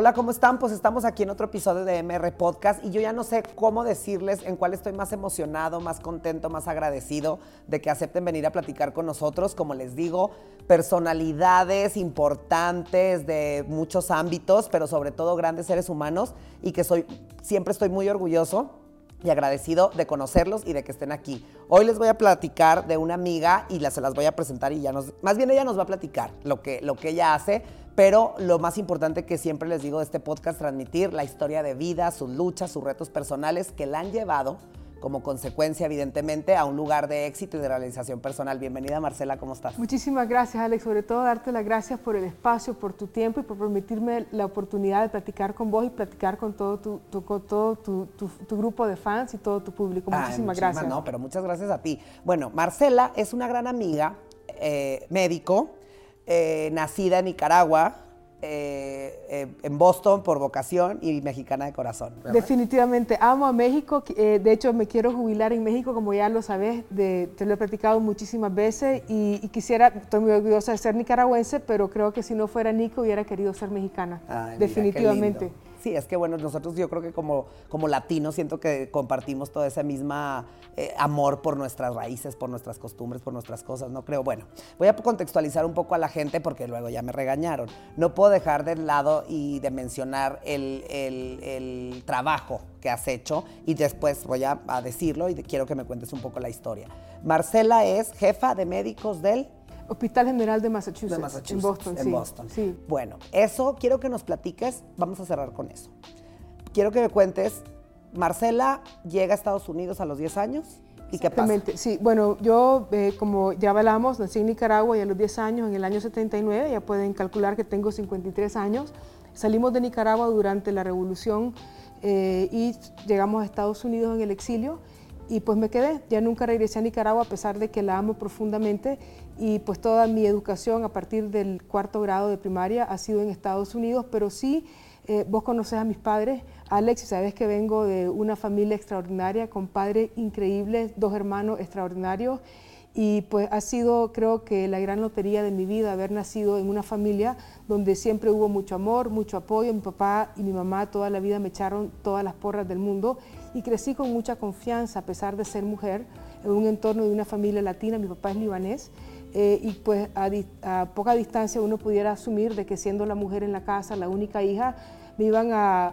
Hola, ¿cómo están? Pues estamos aquí en otro episodio de MR Podcast y yo ya no sé cómo decirles en cuál estoy más emocionado, más contento, más agradecido de que acepten venir a platicar con nosotros. Como les digo, personalidades importantes de muchos ámbitos, pero sobre todo grandes seres humanos y que soy, siempre estoy muy orgulloso y agradecido de conocerlos y de que estén aquí. Hoy les voy a platicar de una amiga y la, se las voy a presentar y ya nos, más bien ella nos va a platicar lo que, lo que ella hace, pero lo más importante que siempre les digo de este podcast, transmitir la historia de vida, sus luchas, sus retos personales que la han llevado como consecuencia, evidentemente, a un lugar de éxito y de realización personal. Bienvenida, Marcela, ¿cómo estás? Muchísimas gracias, Alex. Sobre todo, darte las gracias por el espacio, por tu tiempo y por permitirme la oportunidad de platicar con vos y platicar con todo tu, todo tu, grupo de fans y todo tu público. Muchísimas gracias. No, pero muchas gracias a ti. Bueno, Marcela es una gran amiga, eh, médico, eh, nacida en Nicaragua, eh, eh, en Boston por vocación y mexicana de corazón. Definitivamente, amo a México, eh, de hecho me quiero jubilar en México, como ya lo sabes, de, te lo he platicado muchísimas veces y, quisiera, estoy muy orgullosa de ser nicaragüense, pero creo que si no fuera Nico hubiera querido ser mexicana, definitivamente. Sí, es que bueno, nosotros yo creo que como, como latinos siento que compartimos todo ese misma eh, amor por nuestras raíces, por nuestras costumbres, por nuestras cosas, no creo. Bueno, voy a contextualizar un poco a la gente porque luego ya me regañaron. No puedo dejar de lado y de mencionar el, el, trabajo que has hecho y después voy a, a decirlo y quiero que me cuentes un poco la historia. Marcela es jefa de médicos del Hospital General de Massachusetts, en Boston. En Boston. Sí. Bueno, eso quiero que nos platiques, vamos a cerrar con eso. Quiero que me cuentes, Marcela llega a Estados Unidos a los 10 años. ¿Y qué pasa? Sí, bueno, yo, eh, como ya hablamos, nací en Nicaragua y a los 10 años, en el año 79, ya pueden calcular que tengo 53 años. Salimos de Nicaragua durante la revolución eh, y llegamos a Estados Unidos en el exilio y pues me quedé. Ya nunca regresé a Nicaragua a pesar de que la amo profundamente. Y pues toda mi educación a partir del cuarto grado de primaria ha sido en Estados Unidos, pero sí, eh, vos conoces a mis padres, Alex, y sabes que vengo de una familia extraordinaria, con padres increíbles, dos hermanos extraordinarios, y pues ha sido, creo que, la gran lotería de mi vida haber nacido en una familia donde siempre hubo mucho amor, mucho apoyo. Mi papá y mi mamá toda la vida me echaron todas las porras del mundo y crecí con mucha confianza a pesar de ser mujer en un entorno de una familia latina. Mi papá es libanés eh, y pues a, poca distancia uno pudiera asumir de que siendo la mujer en la casa, la única hija, me iban a,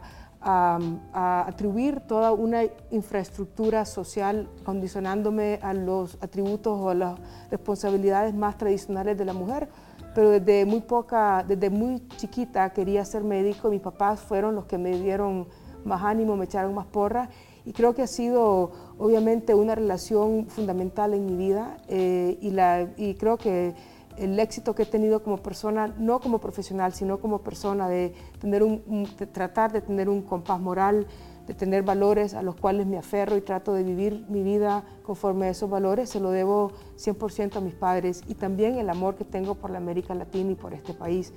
atribuir toda una infraestructura social condicionándome a los atributos o a las responsabilidades más tradicionales de la mujer. Pero desde muy poca, desde muy chiquita quería ser médico. Mis papás fueron los que me dieron más ánimo, me echaron más porras y creo que ha sido obviamente una relación fundamental en mi vida eh, y, la, y creo que el éxito que he tenido como persona, no como profesional, sino como persona, de, tener un, tratar de tener un compás moral, de tener valores a los cuales me aferro y trato de vivir mi vida conforme a esos valores, se lo debo 100% a mis padres y también el amor que tengo por la América Latina y por este país.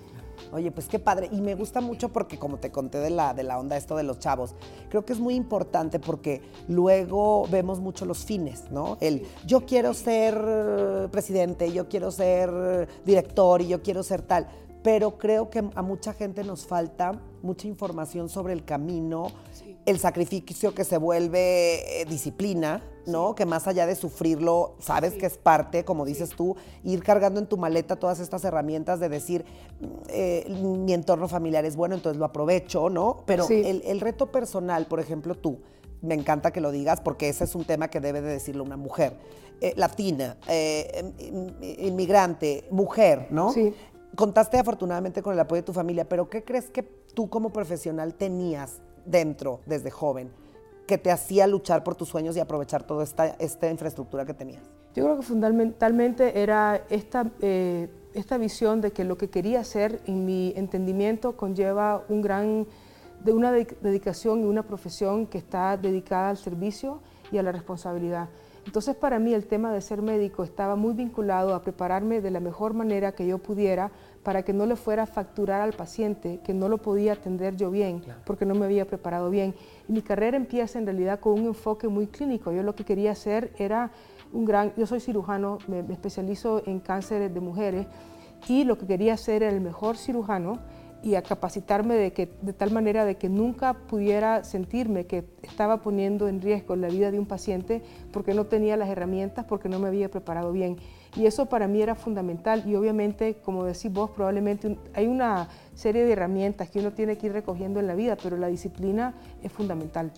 Oye, pues qué padre. Y me gusta mucho porque como te conté de la, de la onda esto de los chavos, creo que es muy importante porque luego vemos mucho los fines, ¿no? El yo quiero ser presidente, yo quiero ser director y yo quiero ser tal. Pero creo que a mucha gente nos falta mucha información sobre el camino, el sacrificio que se vuelve eh, disciplina, ¿no? Que más allá de sufrirlo, sabes que es parte, como dices tú, ir cargando en tu maleta todas estas herramientas de decir, eh, mi entorno familiar es bueno, entonces lo aprovecho, ¿no? Pero el, reto personal, por ejemplo, tú, me encanta que lo digas porque ese es un tema que debe de decirlo una mujer. Eh, latina, inmigrante, mujer, ¿no? Sí. Contaste afortunadamente con el apoyo de tu familia, pero ¿qué crees que tú como profesional tenías dentro desde joven que te hacía luchar por tus sueños y aprovechar toda esta, esta infraestructura que tenías? Yo creo que fundamentalmente era esta, eh, esta visión de que lo que quería hacer, en mi entendimiento, conlleva un gran, de una dedicación y una profesión que está dedicada al servicio y a la responsabilidad. Entonces para mí el tema de ser médico estaba muy vinculado a prepararme de la mejor manera que yo pudiera para que no le fuera a facturar al paciente que no lo podía atender yo bien, porque no me había preparado bien. Y mi carrera empieza en realidad con un enfoque muy clínico. Yo lo que quería hacer era un gran, yo soy cirujano, me, especializo en cánceres de mujeres y lo que quería hacer era el mejor cirujano y a capacitarme de, que, de tal manera de que nunca pudiera sentirme que estaba poniendo en riesgo la vida de un paciente porque no tenía las herramientas, porque no me había preparado bien. Y eso para mí era fundamental y obviamente, como decís vos, probablemente hay una serie de herramientas que uno tiene que ir recogiendo en la vida, pero la disciplina es fundamental.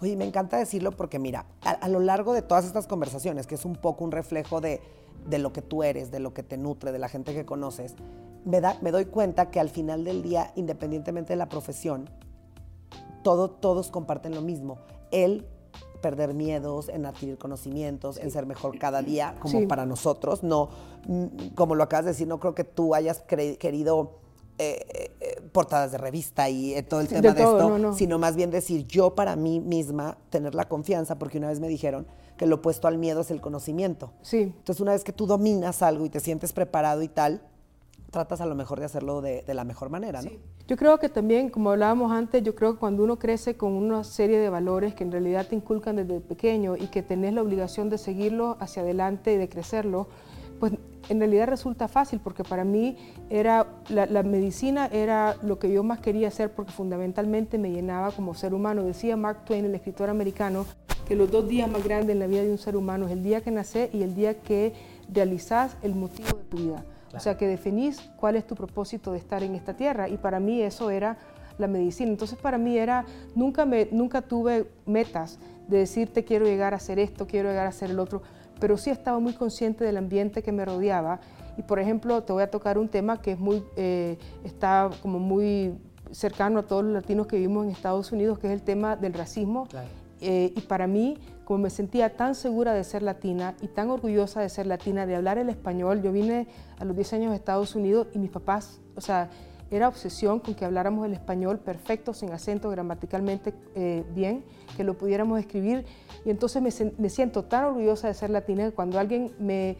Oye, me encanta decirlo porque mira, a, lo largo de todas estas conversaciones, que es un poco un reflejo de, de lo que tú eres, de lo que te nutre, de la gente que conoces, me, da, me doy cuenta que al final del día, independientemente de la profesión, todo, todos comparten lo mismo. El perder miedos, en adquirir conocimientos, en ser mejor cada día, como para nosotros. No, mm, como lo acabas de decir, no creo que tú hayas querido eh, eh, portadas de revista y eh, todo el tema de, esto, sino más bien decir yo para mí misma tener la confianza, porque una vez me dijeron que lo opuesto al miedo es el conocimiento. Sí. Entonces una vez que tú dominas algo y te sientes preparado y tal, tratas a lo mejor de hacerlo de, la mejor manera, ¿no? Yo creo que también, como hablábamos antes, yo creo que cuando uno crece con una serie de valores que en realidad te inculcan desde pequeño y que tenés la obligación de seguirlo hacia adelante y de crecerlo, pues en realidad resulta fácil porque para mí era la, medicina era lo que yo más quería hacer porque fundamentalmente me llenaba como ser humano. Decía Mark Twain, el escritor americano, que los dos días más grandes en la vida de un ser humano es el día que nace y el día que realizás el motivo de tu vida. O sea, que definís cuál es tu propósito de estar en esta tierra. Y para mí eso era la medicina. Entonces para mí era, nunca, me, nunca tuve metas de decirte quiero llegar a hacer esto, quiero llegar a hacer el otro, pero sí estaba muy consciente del ambiente que me rodeaba. Y por ejemplo, te voy a tocar un tema que es muy, eh, está como muy cercano a todos los latinos que vivimos en Estados Unidos, que es el tema del racismo. Eh, y para mí, como me sentía tan segura de ser latina y tan orgullosa de ser latina, de hablar el español, yo vine a los 10 años de Estados Unidos y mis papás, o sea, era obsesión con que habláramos el español perfecto, sin acento, gramaticalmente eh, bien, que lo pudiéramos escribir. Y entonces me, siento tan orgullosa de ser latina que cuando alguien me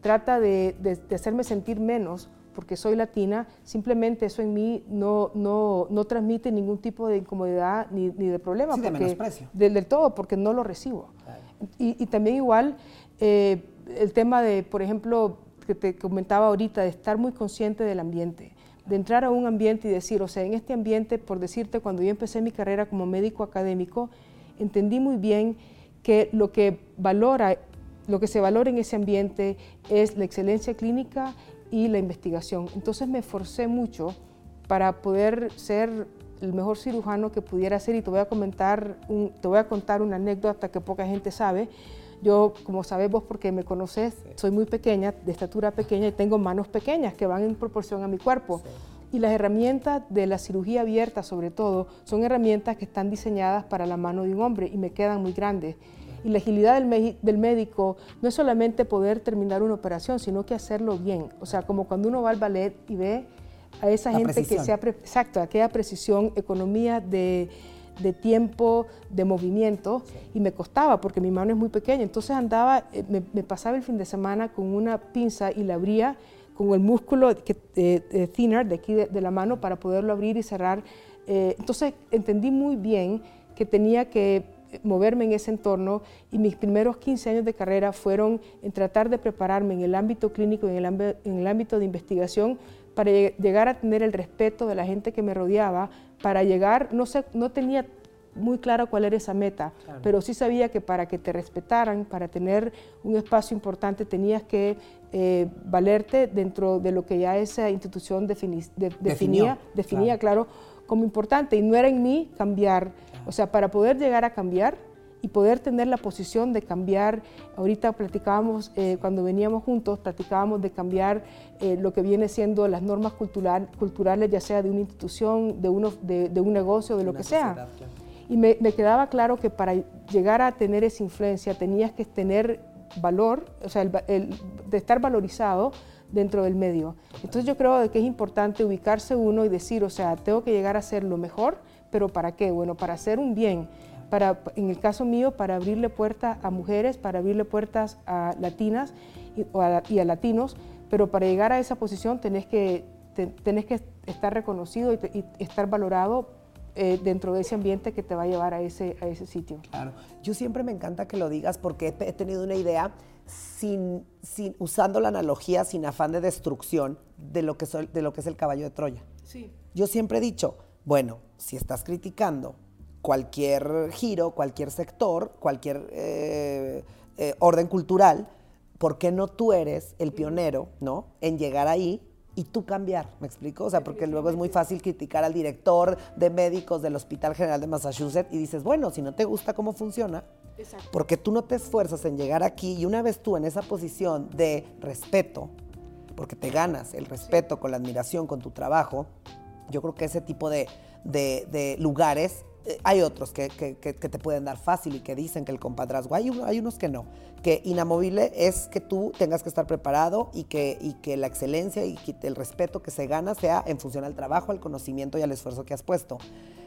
trata de hacerme sentir menos, porque soy latina, simplemente eso en mí no, no, no transmite ningún tipo de incomodidad ni, ni de problema. Sí, de menosprecio. Del, todo, porque no lo recibo. Y, y, también igual eh, el tema de, por ejemplo, que te comentaba ahorita, de estar muy consciente del ambiente, de entrar a un ambiente y decir, o sea, en este ambiente, por decirte, cuando yo empecé mi carrera como médico académico, entendí muy bien que lo que valora lo que se valora en ese ambiente es la excelencia clínica y la investigación. Entonces me esforcé mucho para poder ser el mejor cirujano que pudiera ser y te voy a comentar, te voy a contar una anécdota que poca gente sabe. Yo, como sabes vos porque me conoces, soy muy pequeña, de estatura pequeña y tengo manos pequeñas que van en proporción a mi cuerpo. Y las herramientas de la cirugía abierta, sobre todo, son herramientas que están diseñadas para la mano de un hombre y me quedan muy grandes. Y la agilidad del, médico no es solamente poder terminar una operación, sino que hacerlo bien. O sea, como cuando uno va al ballet y ve a esa gente que sea, exacto, aquella precisión, economía de, tiempo, de movimiento, y me costaba porque mi mano es muy pequeña. Entonces andaba, eh, me, pasaba el fin de semana con una pinza y la abría con el músculo que, eh, thinner de aquí de, la mano para poderlo abrir y cerrar. Eh, entonces entendí muy bien que tenía que moverme en ese entorno y mis primeros 15 años de carrera fueron en tratar de prepararme en el ámbito clínico y en el, ámbito de investigación para llegar a tener el respeto de la gente que me rodeaba, para llegar, no, sé, no tenía muy claro cuál era esa meta, pero sí sabía que para que te respetaran, para tener un espacio importante, tenías que eh, valerte dentro de lo que ya esa institución definía, definía claro. como importante. Y no era en mí cambiar o sea, para poder llegar a cambiar y poder tener la posición de cambiar, ahorita platicábamos, eh, cuando veníamos juntos, platicábamos de cambiar eh, lo que viene siendo las normas cultural, culturales, ya sea de una institución, de, uno, de, un negocio, de lo que sea. Y me, quedaba claro que para llegar a tener esa influencia tenías que tener valor, o sea, el, de estar valorizado dentro del medio. Entonces yo creo que es importante ubicarse uno y decir, o sea, tengo que llegar a ser lo mejor, pero ¿para qué? Bueno, para hacer un bien, para, en el caso mío, para abrirle puertas a mujeres, para abrirle puertas a latinas y, a, latinos, pero para llegar a esa posición tenés que, tenés que estar reconocido y, estar valorado eh, dentro de ese ambiente que te va a llevar a ese, a ese sitio. Claro, yo siempre me encanta que lo digas porque he tenido una idea sin, sin, usando la analogía, sin afán de destrucción de lo, que de lo que es el caballo de Troya. Sí. Yo siempre he dicho, bueno, si estás criticando cualquier giro, cualquier sector, cualquier eh, eh, orden cultural, ¿por qué no tú eres el pionero, ¿no? En llegar ahí y tú cambiar, ¿me explico? O sea, porque luego es muy fácil criticar al director de médicos del Hospital General de Massachusetts y dices, bueno, si no te gusta cómo funciona, porque tú no te esfuerzas en llegar aquí y una vez tú en esa posición de respeto, porque te ganas el respeto con la admiración, con tu trabajo, yo creo que ese tipo de, de lugares eh, hay otros que, te pueden dar fácil y que dicen que el compadrazgo, hay, hay unos que no, que inamovible es que tú tengas que estar preparado y que, y que la excelencia y el respeto que se gana sea en función al trabajo, al conocimiento y al esfuerzo que has puesto.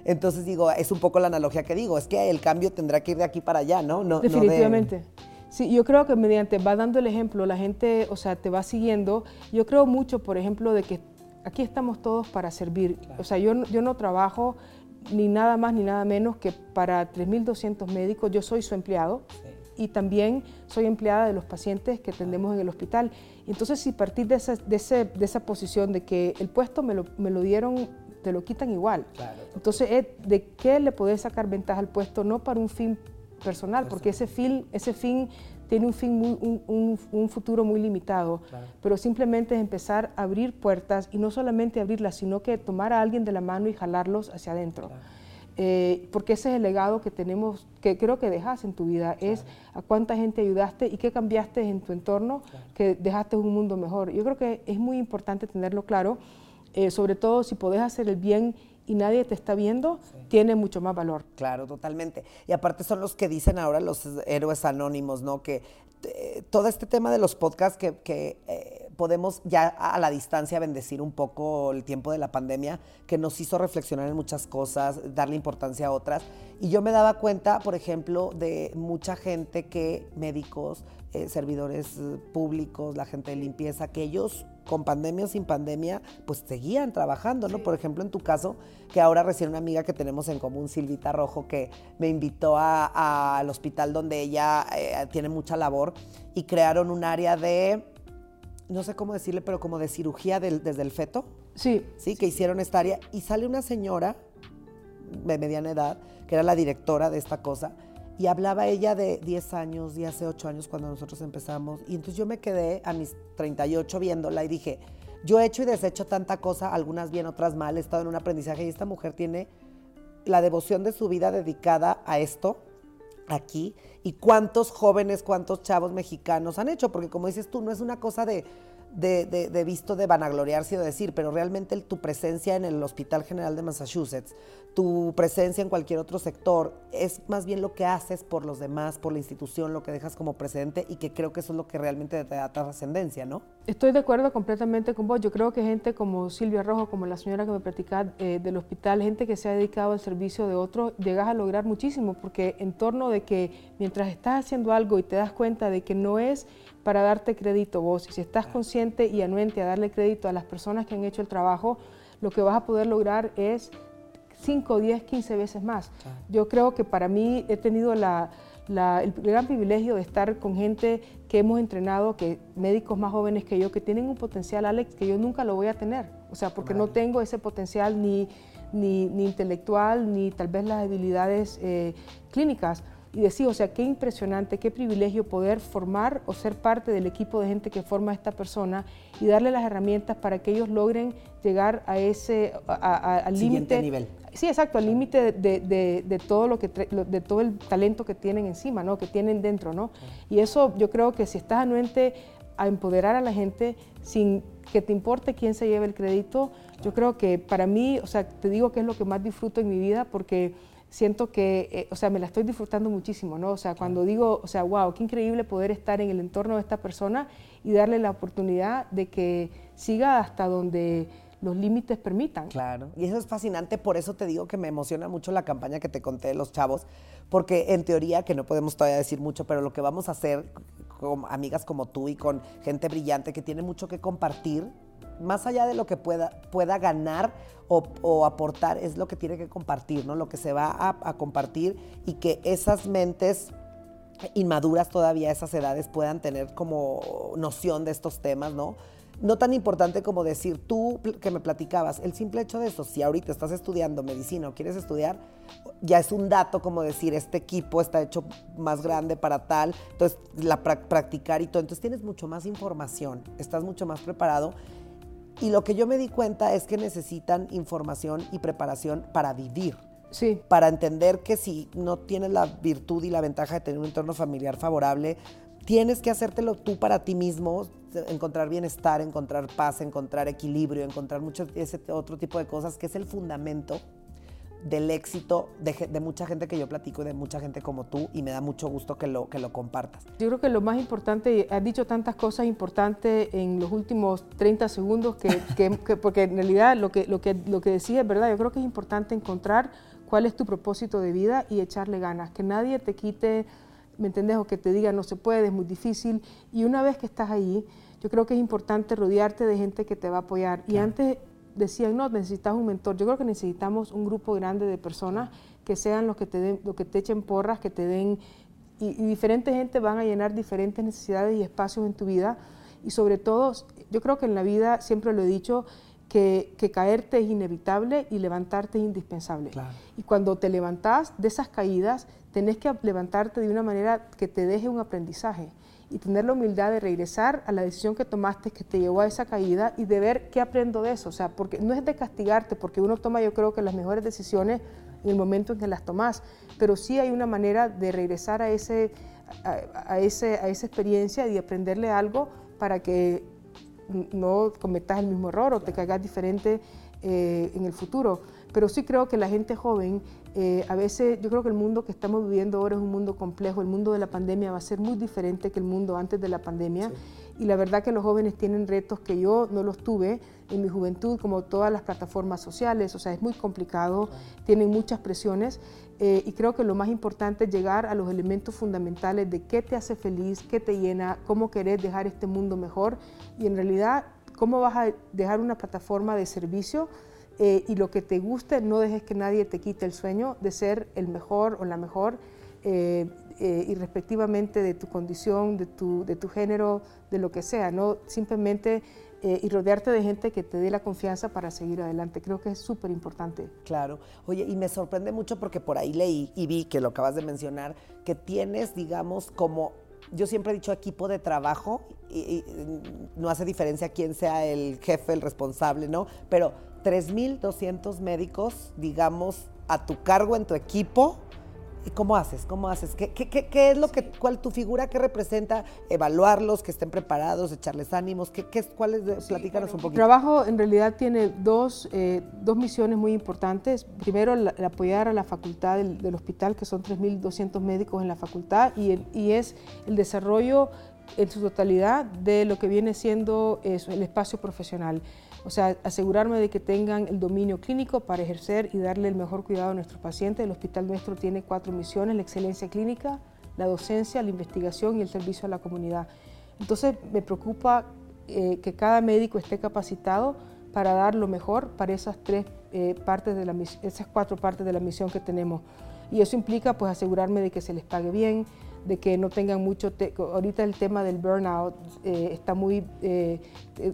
Entonces digo, es un poco la analogía que digo, es que el cambio tendrá que ir de aquí para allá, ¿no? no Definitivamente. Sí, yo creo que mediante va dando el ejemplo, la gente, o sea, te va siguiendo. Yo creo mucho, por ejemplo, de que aquí estamos todos para servir. O sea, yo, yo no trabajo ni nada más ni nada menos que para 3.200 médicos. Yo soy su empleado y también soy empleada de los pacientes que atendemos en el hospital. Entonces, si partir de esa, de, esa posición de que el puesto me lo, me lo dieron, te lo quitan igual. Entonces, ¿de qué le podés sacar ventaja al puesto? No para un fin personal, porque ese fin, ese fin tiene un, fin un, futuro muy limitado, pero simplemente es empezar a abrir puertas y no solamente abrirlas, sino que tomar a alguien de la mano y jalarlos hacia adentro. Eh, porque ese es el legado que tenemos, que creo que dejas en tu vida, es a cuánta gente ayudaste y qué cambiaste en tu entorno, que dejaste un mundo mejor. Yo creo que es muy importante tenerlo claro, eh, sobre todo si podés hacer el bien y nadie te está viendo, tiene mucho más valor. Claro, totalmente. Y aparte son los que dicen ahora los héroes anónimos, ¿no? Que eh, todo este tema de los podcasts que, eh, podemos ya a la distancia bendecir un poco el tiempo de la pandemia, que nos hizo reflexionar en muchas cosas, darle importancia a otras. Y yo me daba cuenta, por ejemplo, de mucha gente que, médicos, eh, servidores públicos, la gente de limpieza, que ellos con pandemia o sin pandemia, pues seguían trabajando, ¿no? Por ejemplo, en tu caso, que ahora recién una amiga que tenemos en común, Silvita Rojo, que me invitó al hospital donde ella eh, tiene mucha labor y crearon un área de, no sé cómo decirle, pero como de cirugía desde el feto. Sí. Sí, que hicieron esta área y sale una señora de mediana edad, que era la directora de esta cosa, y hablaba ella de 10 años, y hace 8 años cuando nosotros empezamos. Y entonces yo me quedé a mis 38 viéndola y dije, yo he hecho y deshecho tanta cosa, algunas bien, otras mal, he estado en un aprendizaje y esta mujer tiene la devoción de su vida dedicada a esto, aquí, y cuántos jóvenes, cuántos chavos mexicanos han hecho, porque como dices tú, no es una cosa de de, visto de vanagloriarse de decir, pero realmente tu presencia en el Hospital General de Massachusetts, tu presencia en cualquier otro sector, es más bien lo que haces por los demás, por la institución, lo que dejas como precedente y que creo que eso es lo que realmente te da trascendencia, ¿no? Estoy de acuerdo completamente con vos. Yo creo que gente como Silvia Rojo, como la señora que me platicaba eh, del hospital, gente que se ha dedicado al servicio de otros, llegas a lograr muchísimo, porque en torno de que mientras estás haciendo algo y te das cuenta de que no es para darte crédito vos. Y si estás consciente y anuente a darle crédito a las personas que han hecho el trabajo, lo que vas a poder lograr es 5, 10, 15 veces más. Yo creo que para mí he tenido la, el gran privilegio de estar con gente que hemos entrenado, que médicos más jóvenes que yo, que tienen un potencial, Alex, que yo nunca lo voy a tener. O sea, porque no tengo ese potencial ni, ni, intelectual, ni tal vez las habilidades eh, clínicas y decir, o sea, qué impresionante, qué privilegio poder formar o ser parte del equipo de gente que forma a esta persona y darle las herramientas para que ellos logren llegar a ese al límite nivel. Sí, exacto, al límite de, todo lo que de todo el talento que tienen encima, ¿no? Que tienen dentro, ¿no? Y eso yo creo que si estás anuente a empoderar a la gente sin que te importe quién se lleve el crédito, yo creo que para mí, o sea, te digo que es lo que más disfruto en mi vida porque siento que, eh, o sea, me la estoy disfrutando muchísimo, ¿no? O sea, cuando digo, o sea, wow, qué increíble poder estar en el entorno de esta persona y darle la oportunidad de que siga hasta donde los límites permitan. Claro, y eso es fascinante, por eso te digo que me emociona mucho la campaña que te conté de los chavos, porque en teoría, que no podemos todavía decir mucho, pero lo que vamos a hacer con amigas como tú y con gente brillante que tiene mucho que compartir, más allá de lo que pueda, pueda ganar o, aportar, es lo que tiene que compartir, ¿no? Lo que se va a, compartir y que esas mentes inmaduras todavía esas edades puedan tener como noción de estos temas, ¿no? No tan importante como decir, tú que me platicabas, el simple hecho de eso, si ahorita estás estudiando medicina o quieres estudiar, ya es un dato como decir, este equipo está hecho más grande para tal, entonces la practicar y todo, entonces tienes mucho más información, estás mucho más preparado. Y lo que yo me di cuenta es que necesitan información y preparación para vivir. Sí. Para entender que si no tienes la virtud y la ventaja de tener un entorno familiar favorable, tienes que hacértelo tú para ti mismo, encontrar bienestar, encontrar paz, encontrar equilibrio, encontrar mucho ese otro tipo de cosas que es el fundamento del éxito de, mucha gente que yo platico y de mucha gente como tú y me da mucho gusto que lo, que lo compartas. Yo creo que lo más importante, has dicho tantas cosas importantes en los últimos 30 segundos que, porque en realidad lo que, lo, que, lo que decía es verdad, yo creo que es importante encontrar cuál es tu propósito de vida y echarle ganas, que nadie te quite, ¿me entendés? O que te diga no se puede, es muy difícil y una vez que estás ahí, yo creo que es importante rodearte de gente que te va a apoyar. Y antes decían, no, necesitas un mentor. Yo creo que necesitamos un grupo grande de personas que sean los que te, den, que te echen porras, que te den... Y, y diferente gente van a llenar diferentes necesidades y espacios en tu vida. Y sobre todo, yo creo que en la vida, siempre lo he dicho, que, que, caerte es inevitable y levantarte es indispensable. Y cuando te levantás de esas caídas, tenés que levantarte de una manera que te deje un aprendizaje y tener la humildad de regresar a la decisión que tomaste que te llevó a esa caída y de ver qué aprendo de eso. O sea, porque no es de castigarte, porque uno toma yo creo que las mejores decisiones en el momento en que las tomas, pero sí hay una manera de regresar a, ese, a, ese, a esa experiencia y aprenderle algo para que no cometas el mismo error o te caigas diferente eh, en el futuro. Pero sí creo que la gente joven eh, a veces yo creo que el mundo que estamos viviendo ahora es un mundo complejo, el mundo de la pandemia va a ser muy diferente que el mundo antes de la pandemia. Y la verdad que los jóvenes tienen retos que yo no los tuve en mi juventud, como todas las plataformas sociales, o sea, es muy complicado, tienen muchas presiones. Eh, y creo que lo más importante es llegar a los elementos fundamentales de qué te hace feliz, qué te llena, cómo querés dejar este mundo mejor. Y en realidad cómo vas a dejar una plataforma de servicio eh, y lo que te guste, no dejes que nadie te quite el sueño de ser el mejor o la mejor, eh, eh, irrespectivamente de tu condición, de tu, de tu género, de lo que sea, ¿no? Simplemente y rodearte de gente que te dé la confianza para seguir adelante. Creo que es súper importante. Claro. Oye, y me sorprende mucho porque por ahí leí y vi que lo acabas de mencionar, que tienes, digamos, como yo siempre he dicho equipo de trabajo y, no hace diferencia quién sea el jefe, el responsable, ¿no? Pero 3.200 médicos, digamos, a tu cargo en tu equipo. ¿Y cómo haces? ¿Cómo haces? ¿Qué, qué, qué, es lo que, cuál tu figura, qué representa? Evaluarlos, que estén preparados, echarles ánimos. ¿Qué, qué, ¿Cuáles? platícanos un poquito. El trabajo en realidad tiene dos, eh, dos misiones muy importantes. Primero, el, apoyar a la facultad del, hospital, que son 3.200 médicos en la facultad, y, y es el desarrollo en su totalidad de lo que viene siendo el espacio profesional. O sea, asegurarme de que tengan el dominio clínico para ejercer y darle el mejor cuidado a nuestros pacientes. El hospital nuestro tiene cuatro misiones, la excelencia clínica, la docencia, la investigación y el servicio a la comunidad. Entonces me preocupa eh, que cada médico esté capacitado para dar lo mejor para esas, tres, eh, partes de la, esas cuatro partes de la misión que tenemos. Y eso implica pues asegurarme de que se les pague bien, de que no tengan mucho, ahorita el tema del burnout eh, está muy,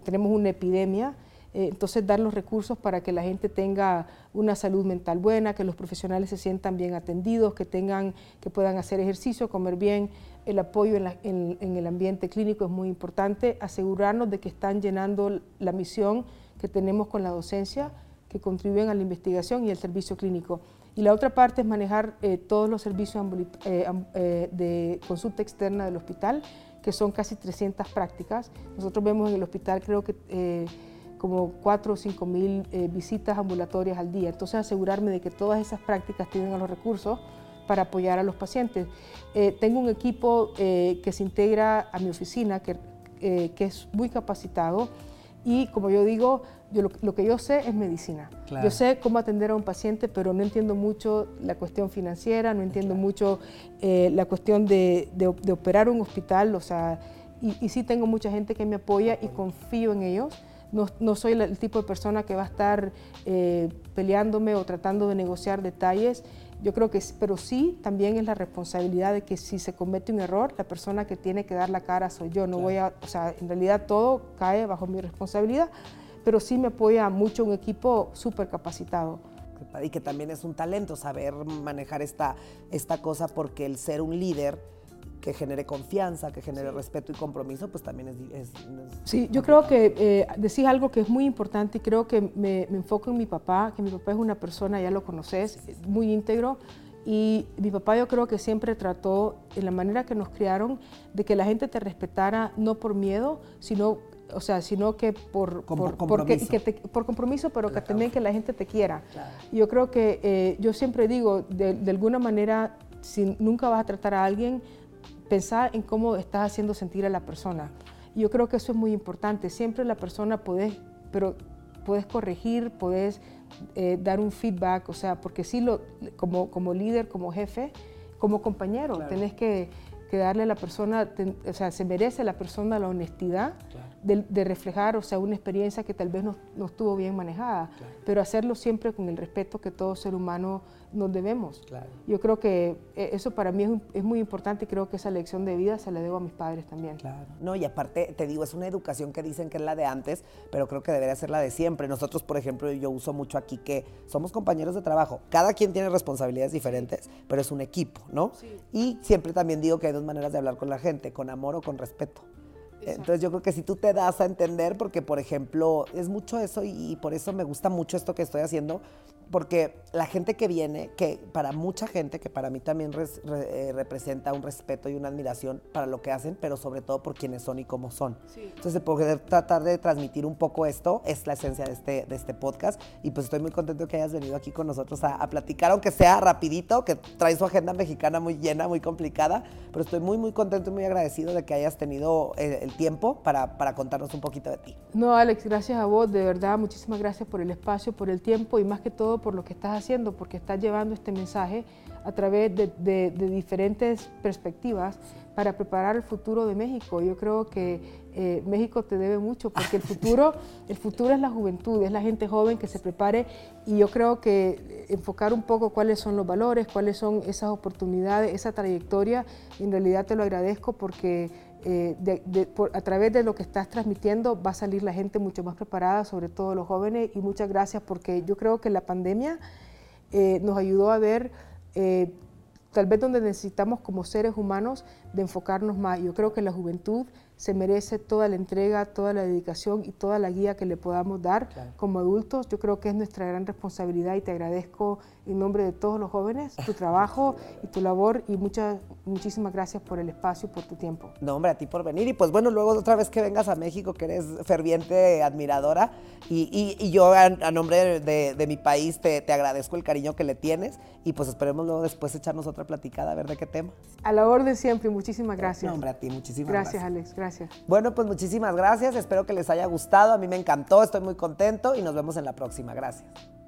tenemos una epidemia eh, entonces, dar los recursos para que la gente tenga una salud mental buena, que los profesionales se sientan bien atendidos, que, tengan, que puedan hacer ejercicio, comer bien. El apoyo en, el ambiente clínico es muy importante. Asegurarnos de que están llenando la misión que tenemos con la docencia, que contribuyen a la investigación y el servicio clínico. Y la otra parte es manejar eh, todos los servicios eh, de consulta externa del hospital, que son casi 300 prácticas. Nosotros vemos en el hospital, creo que como 4 o 5 mil eh, visitas ambulatorias al día. Entonces asegurarme de que todas esas prácticas tienen los recursos para apoyar a los pacientes. Eh, tengo un equipo eh, que se integra a mi oficina, que, que, es muy capacitado y como yo digo, yo lo, que yo sé es medicina. Yo sé cómo atender a un paciente, pero no entiendo mucho la cuestión financiera, no entiendo mucho la cuestión de, de, operar un hospital, o sea, y, y sí tengo mucha gente que me apoya y confío en ellos no, soy el tipo de persona que va a estar eh, peleándome o tratando de negociar detalles. Yo creo que, pero sí también es la responsabilidad de que si se comete un error, la persona que tiene que dar la cara soy yo. No voy a, o sea, en realidad todo cae bajo mi responsabilidad, pero sí me apoya mucho un equipo súper capacitado. Y que también es un talento saber manejar esta, esta cosa porque el ser un líder que genere confianza, que genere respeto y compromiso, pues también es... sí, yo creo que eh, decís algo que es muy importante y creo que me, enfoco en mi papá, que mi papá es una persona, ya lo conoces, muy íntegro. Y mi papá yo creo que siempre trató, en la manera que nos criaron, de que la gente te respetara no por miedo, sino, o sea, sino que por, por, compromiso. por compromiso, pero que también que la gente te quiera. Yo creo que eh, yo siempre digo, de, de alguna manera, si nunca vas a tratar a alguien, pensar en cómo estás haciendo sentir a la persona. yo creo que eso es muy importante. Siempre la persona puedes, pero puedes corregir, puedes eh, dar un feedback, o sea, porque sí, lo, como, como líder, como jefe, como compañero, tenés que, darle a la persona, o sea, se merece la persona la honestidad de, reflejar, o sea, una experiencia que tal vez no, no estuvo bien manejada, pero hacerlo siempre con el respeto que todo ser humano nos debemos. Yo creo que eh, eso para mí es, muy importante y creo que esa lección de vida se la debo a mis padres también. Claro. No, y aparte, te digo, es una educación que dicen que es la de antes, pero creo que debería ser la de siempre. Nosotros, por ejemplo, yo uso mucho aquí que somos compañeros de trabajo. Cada quien tiene responsabilidades diferentes, pero es un equipo, ¿no? Y siempre también digo que hay dos maneras de hablar con la gente, con amor o con respeto. Entonces yo creo que si tú te das a entender, porque por ejemplo, es mucho eso y, por eso me gusta mucho esto que estoy haciendo, porque la gente que viene, que para mucha gente, que para mí también eh, representa un respeto y una admiración para lo que hacen, pero sobre todo por quienes son y cómo son. Entonces, poder tratar de transmitir un poco esto es la esencia de este, de este podcast y pues estoy muy contento que hayas venido aquí con nosotros a, platicar, aunque sea rapidito, que trae su agenda mexicana muy llena, muy complicada, pero estoy muy, muy contento y muy agradecido de que hayas tenido el, eh, el tiempo para, para contarnos un poquito de ti. No, Alex, gracias a vos, de verdad, muchísimas gracias por el espacio, por el tiempo y más que todo por lo que estás haciendo, porque estás llevando este mensaje a través de, diferentes perspectivas para preparar el futuro de México. Yo creo que eh, México te debe mucho, porque el futuro, el futuro es la juventud, es la gente joven que se prepare y yo creo que enfocar un poco cuáles son los valores, cuáles son esas oportunidades, esa trayectoria, en realidad te lo agradezco porque eh, a través de lo que estás transmitiendo va a salir la gente mucho más preparada, sobre todo los jóvenes, y muchas gracias porque yo creo que la pandemia eh, nos ayudó a ver eh, tal vez donde necesitamos como seres humanos de enfocarnos más. Yo creo que la juventud se merece toda la entrega, toda la dedicación y toda la guía que le podamos dar como adultos. Yo creo que es nuestra gran responsabilidad y te agradezco en nombre de todos los jóvenes tu trabajo y tu labor y muchas, muchísimas gracias por el espacio y por tu tiempo. No, hombre, a ti por venir y pues bueno, luego otra vez que vengas a México, que eres ferviente admiradora y, y, yo a, nombre de, mi país te, te, agradezco el cariño que le tienes y pues esperemos luego después echarnos otra platicada a ver de qué tema. A la orden siempre, muchísimas gracias. No, hombre, a ti, muchísimas gracias. Gracias, Alex, gracias. Bueno, pues muchísimas gracias. Espero que les haya gustado. A mí me encantó, estoy muy contento y nos vemos en la próxima. Gracias.